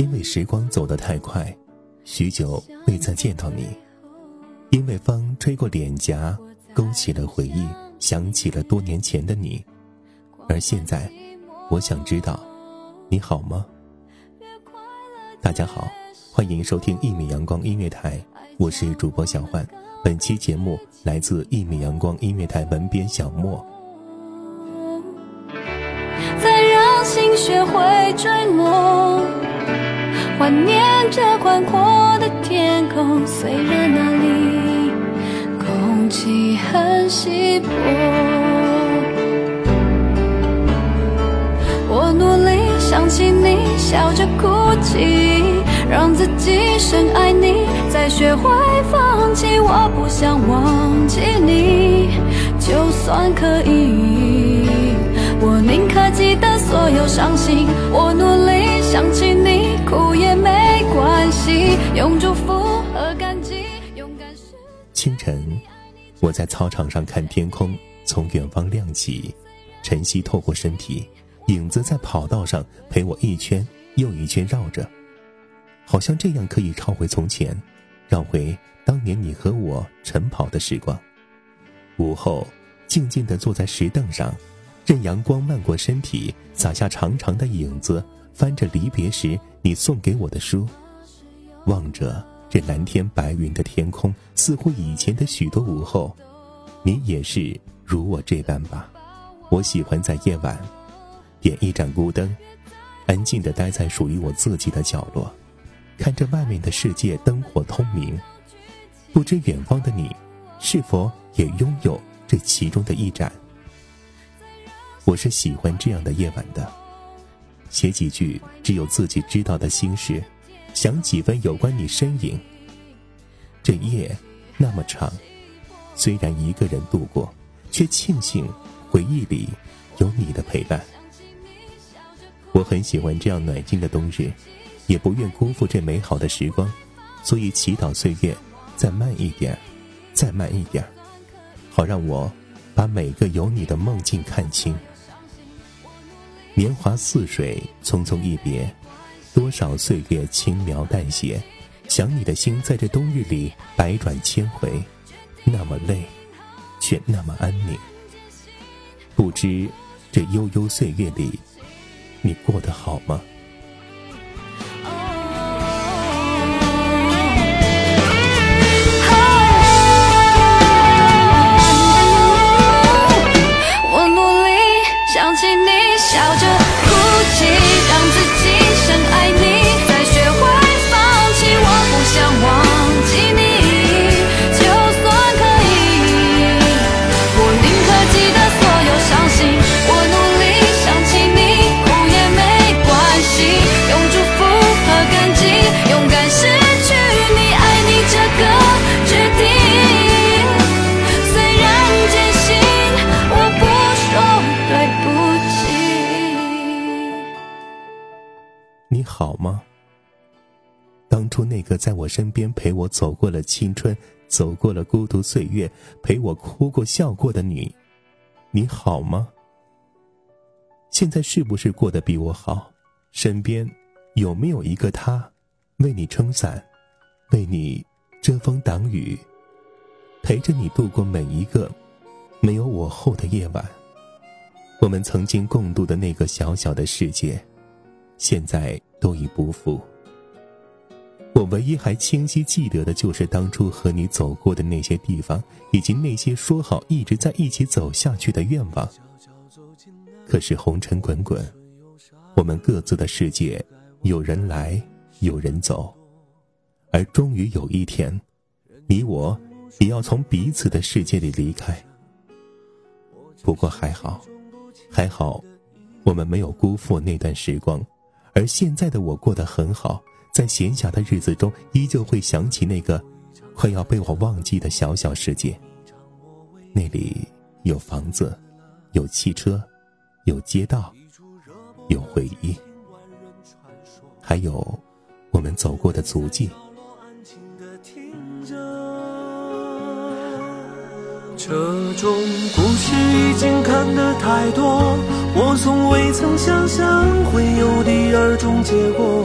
因为时光走得太快，许久未再见到你；因为风吹过脸颊，勾起了回忆，想起了多年前的你。而现在，我想知道，你好吗？大家好，欢迎收听一米阳光音乐台，我是主播小焕。本期节目来自一米阳光音乐台文编小莫。再让心学会坠落，怀念着宽阔的天空。虽然那里空气很稀薄，我努力想起你，笑着哭泣，让自己深爱你，再学会放弃。我不想忘记你，就算可以。我宁可记得所有伤心，我努力晨，我在操场上看天空从远方亮起，晨曦透过身体，影子在跑道上陪我一圈又一圈绕着，好像这样可以绕回从前，绕回当年你和我晨跑的时光。午后，静静地坐在石凳上，任阳光漫过身体，洒下长长的影子，翻着离别时你送给我的书，望着这蓝天白云的天空，似乎以前的许多午后，你也是如我这般吧。我喜欢在夜晚，点一盏孤灯，安静地待在属于我自己的角落，看着外面的世界灯火通明。不知远方的你，是否也拥有这其中的一盏？我是喜欢这样的夜晚的，写几句只有自己知道的心事，想几分有关你身影。这夜那么长，虽然一个人度过，却庆幸回忆里有你的陪伴。我很喜欢这样暖心的冬日，也不愿辜负这美好的时光，所以祈祷岁月再慢一点，再慢一点，好让我把每个有你的梦境看清。年华似水，匆匆一别，多少岁月轻描淡写，想你的心在这冬日里百转千回，那么累，却那么安宁。不知这悠悠岁月里，你过得好吗？当初那个在我身边陪我走过了青春，走过了孤独岁月，陪我哭过笑过的你，你好吗？现在是不是过得比我好？身边有没有一个他，为你撑伞，为你遮风挡雨，陪着你度过每一个没有我后的夜晚？我们曾经共度的那个小小的世界，现在都已不复。我唯一还清晰记得的，就是当初和你走过的那些地方，以及那些说好一直在一起走下去的愿望。可是红尘滚滚，我们各自的世界，有人来，有人走，而终于有一天，你我也要从彼此的世界里离开。不过还好，还好，我们没有辜负那段时光，而现在的我过得很好。在闲暇的日子中，依旧会想起那个快要被我忘记的小小世界。那里有房子，有汽车，有街道，有回忆，还有我们走过的足迹。这种故事已经看得太多，我从未曾想象会有第二种结果。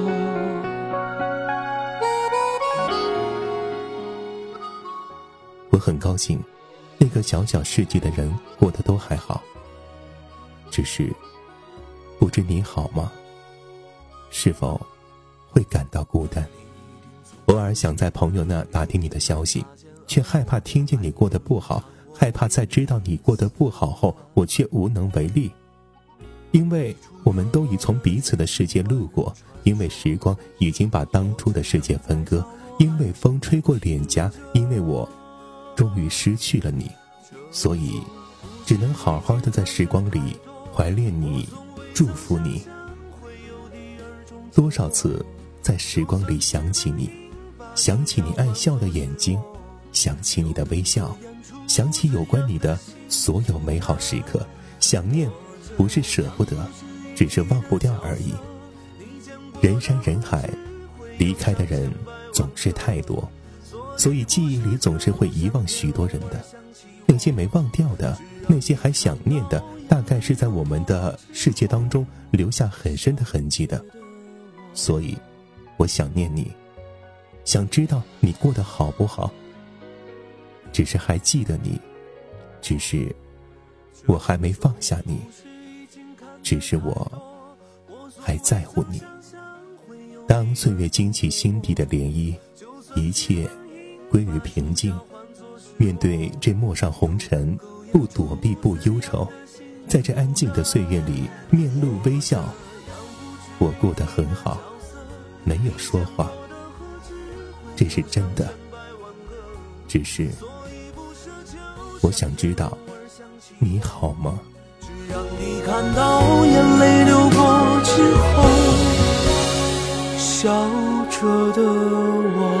我很高兴，那个小小世界的人过得都还好。只是，不知你好吗？是否会感到孤单？偶尔想在朋友那打听你的消息，却害怕听见你过得不好，害怕在知道你过得不好后，我却无能为力。因为我们都已从彼此的世界路过，因为时光已经把当初的世界分割，因为风吹过脸颊，因为我。终于失去了你，所以只能好好的在时光里怀念你，祝福你。多少次在时光里想起你，想起你爱笑的眼睛，想起你的微笑，想起有关你的所有美好时刻。想念不是舍不得，只是忘不掉而已。人山人海，离开的人总是太多。所以记忆里总是会遗忘许多人的，那些没忘掉的，那些还想念的，大概是在我们的世界当中留下很深的痕迹的。所以，我想念你，想知道你过得好不好。只是还记得你，只是我还没放下你，只是我还在乎你。当岁月惊起心底的涟漪，一切。归于平静，面对这陌上红尘，不躲避，不忧愁，在这安静的岁月里，面露微笑。我过得很好，没有说谎，这是真的。只是，我想知道，你好吗？看到眼泪流过之后，笑着的我。